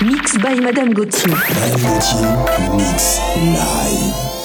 Mix by Madame Gauthier. Madame Gauthier, mix live.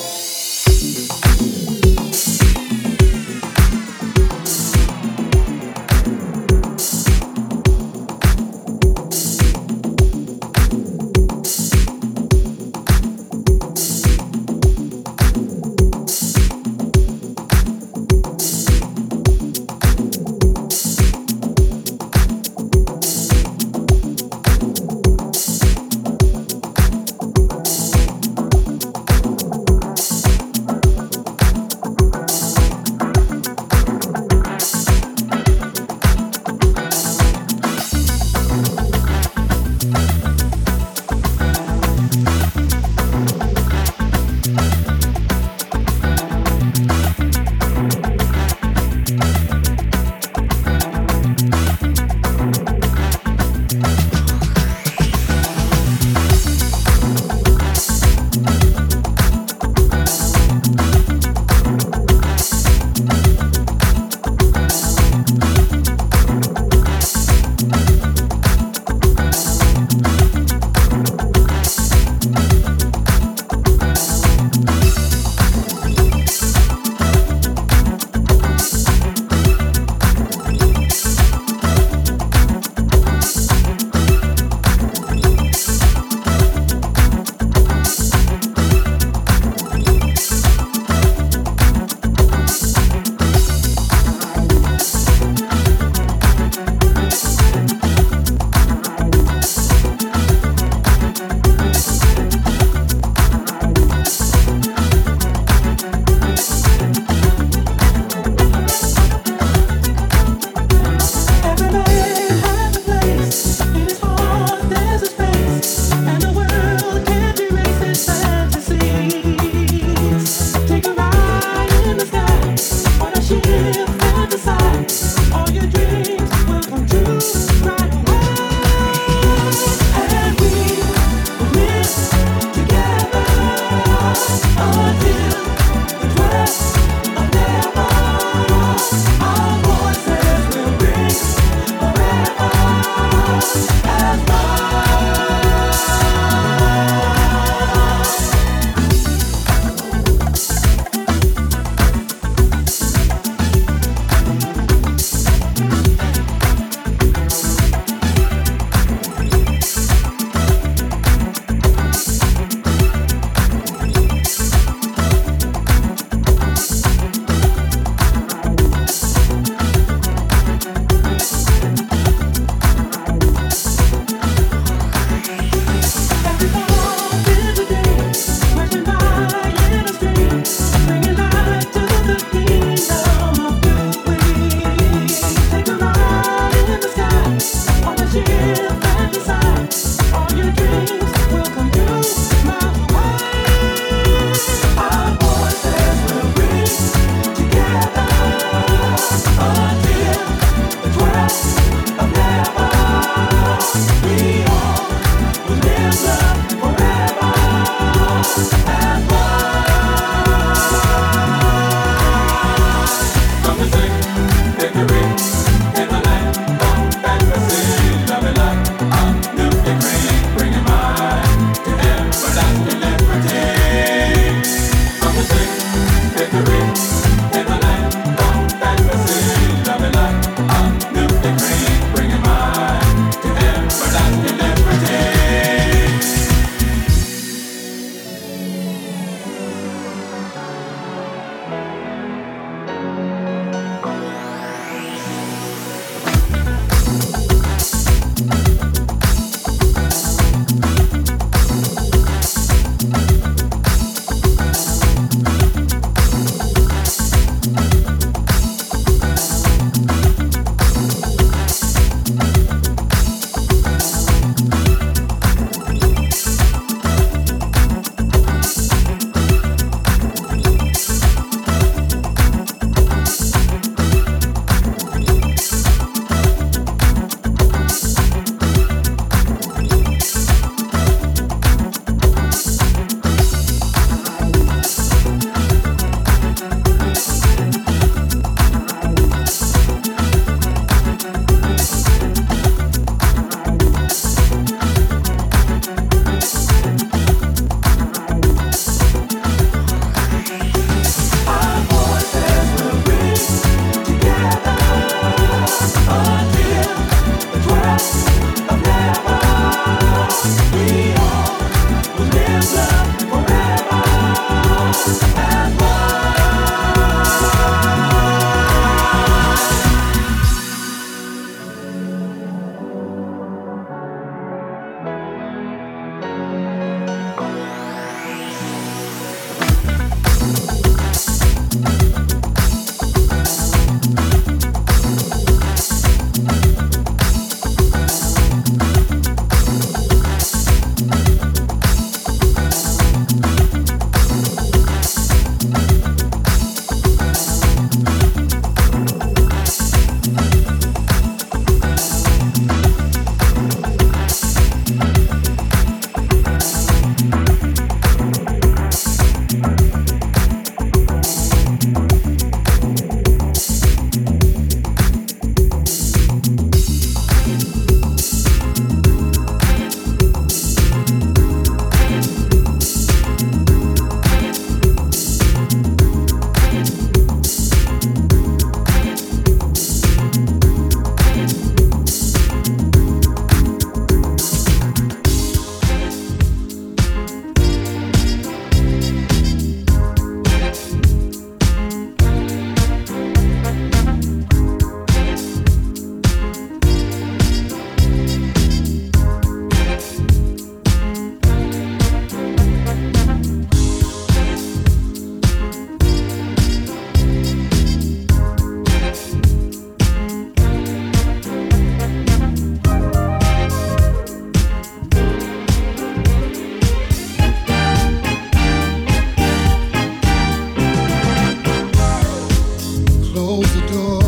close the door.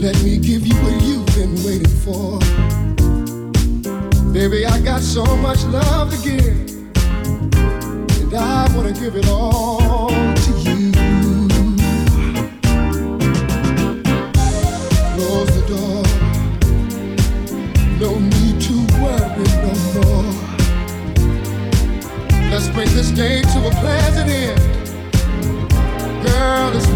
Let me give you what you've been waiting for. Baby, I got so much love to give, and I wanna give it all to you. Close the door. No need to worry no more. Let's bring this day to a pleasant end. Girl, it's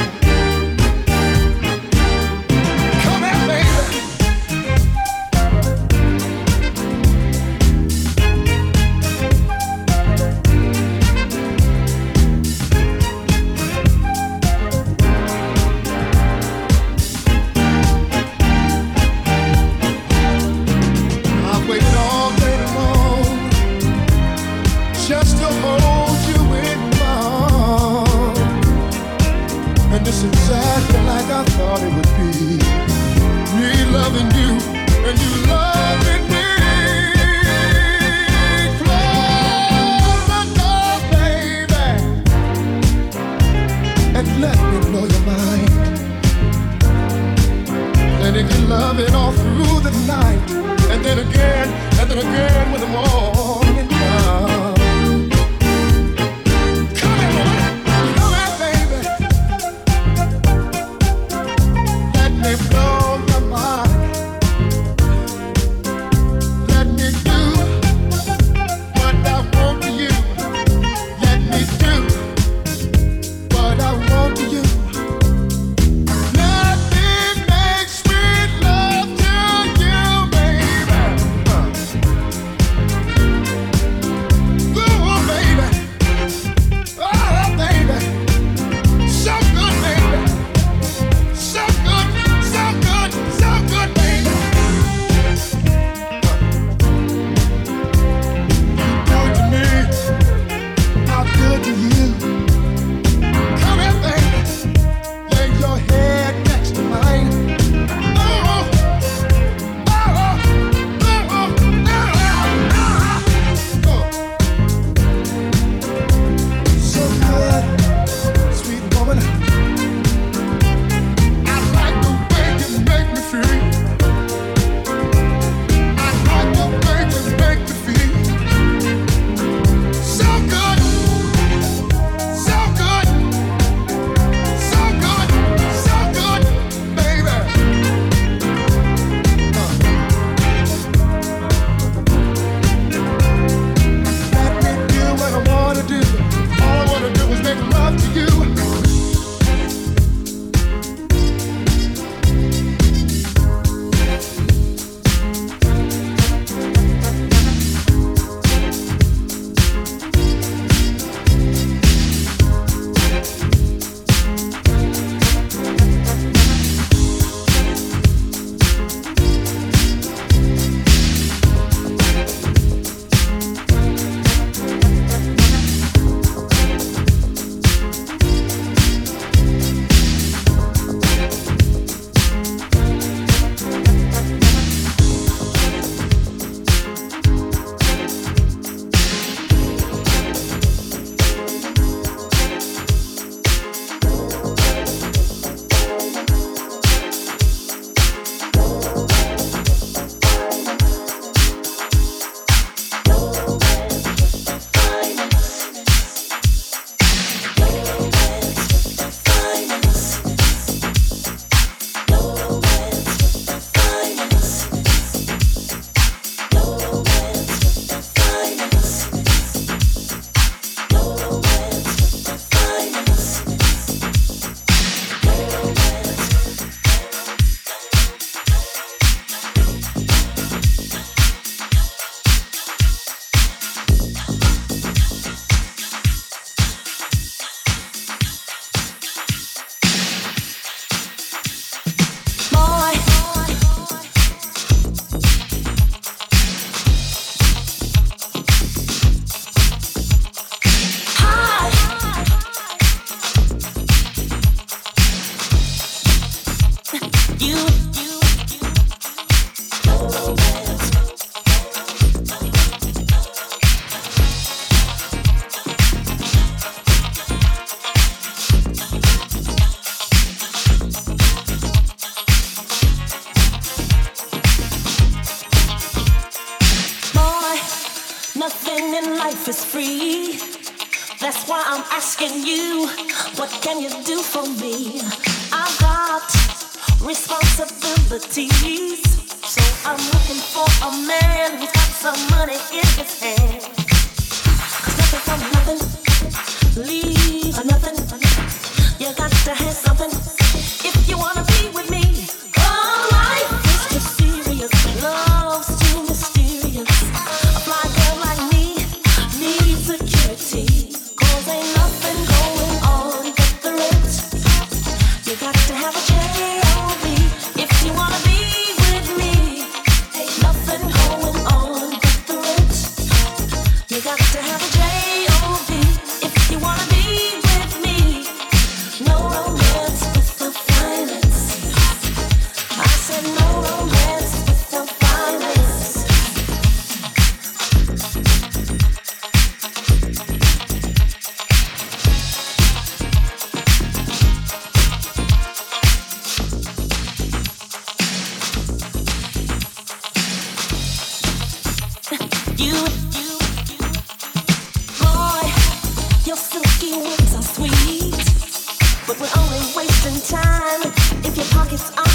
wasting time. If your pockets are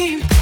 dream.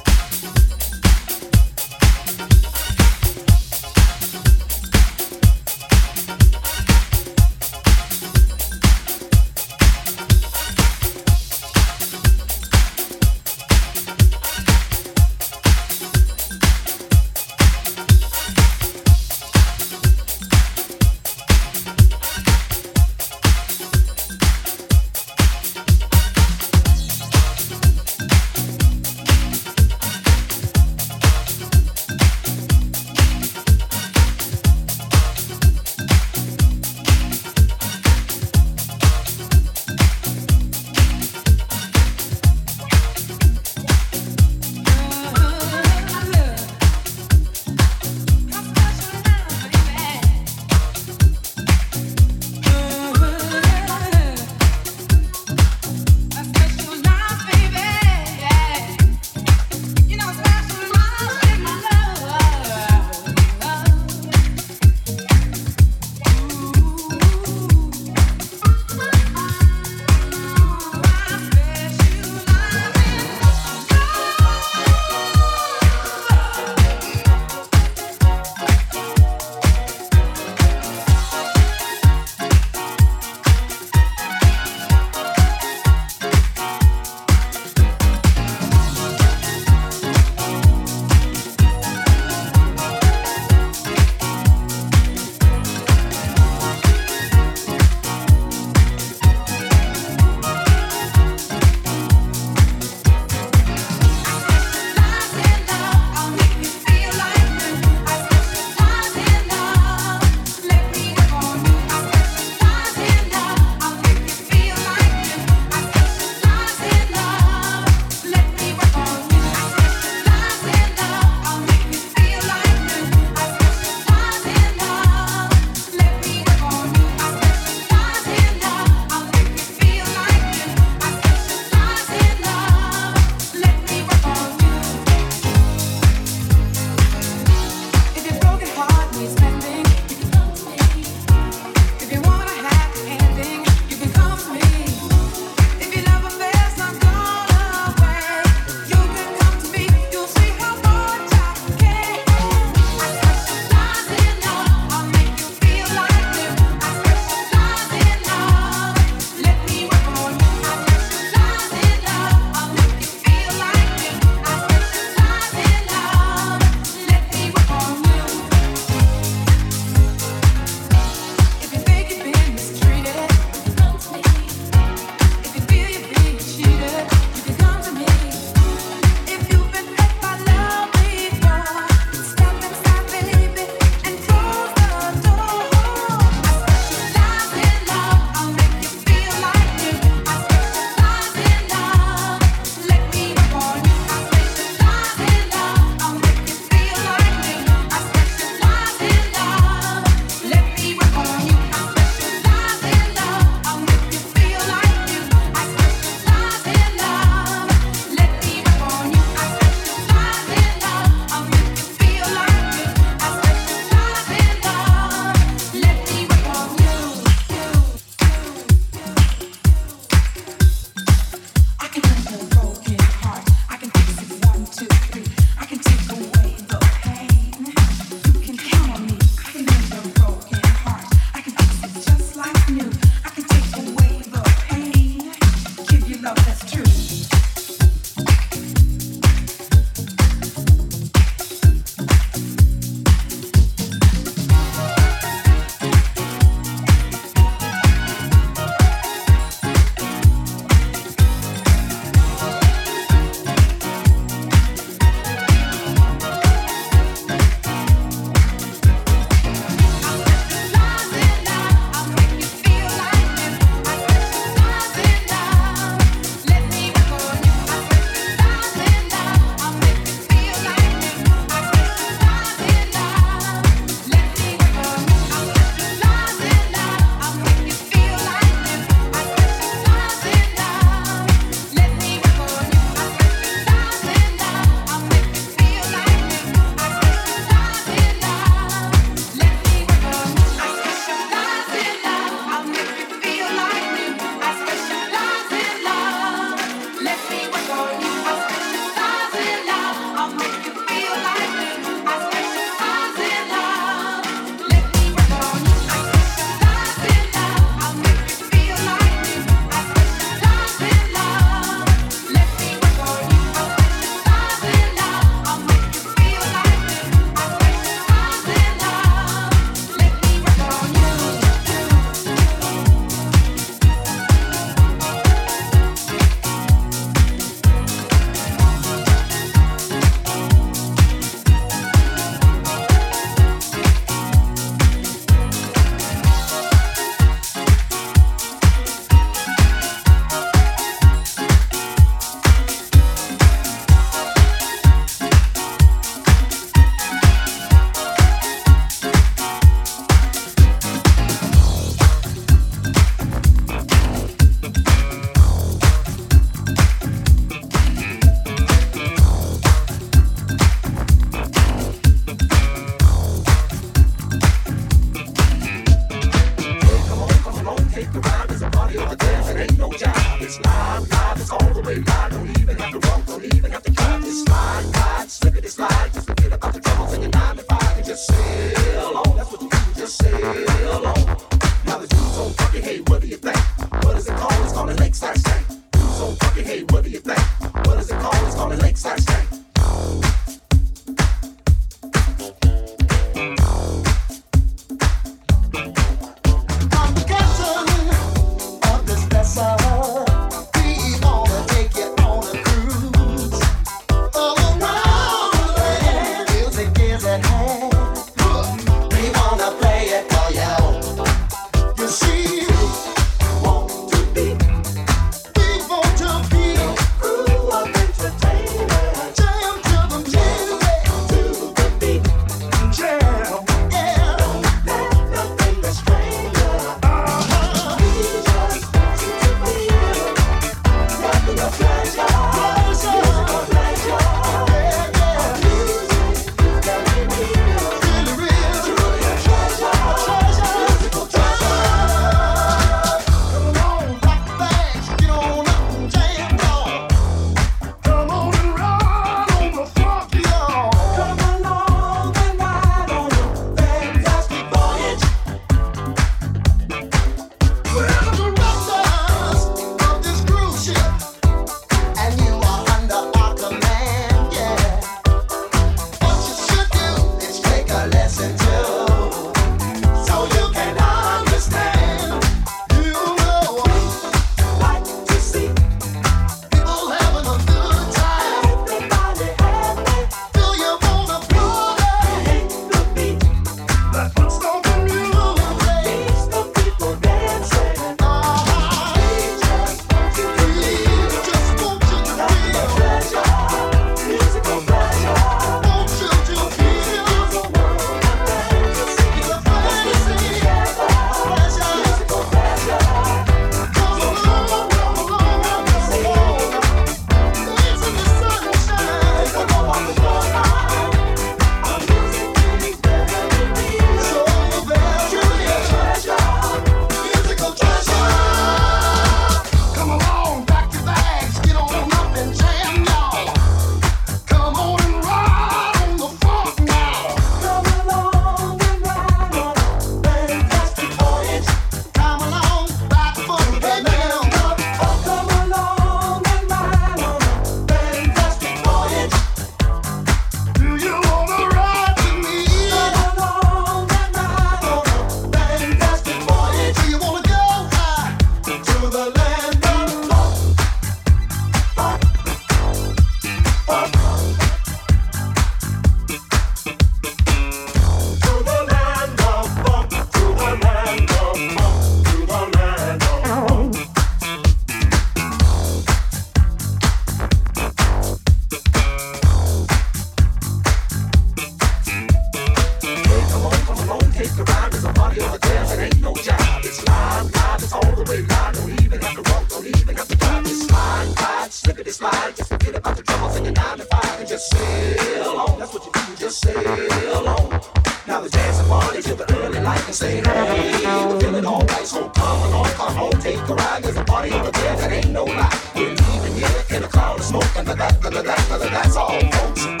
DJ all, Gauthier.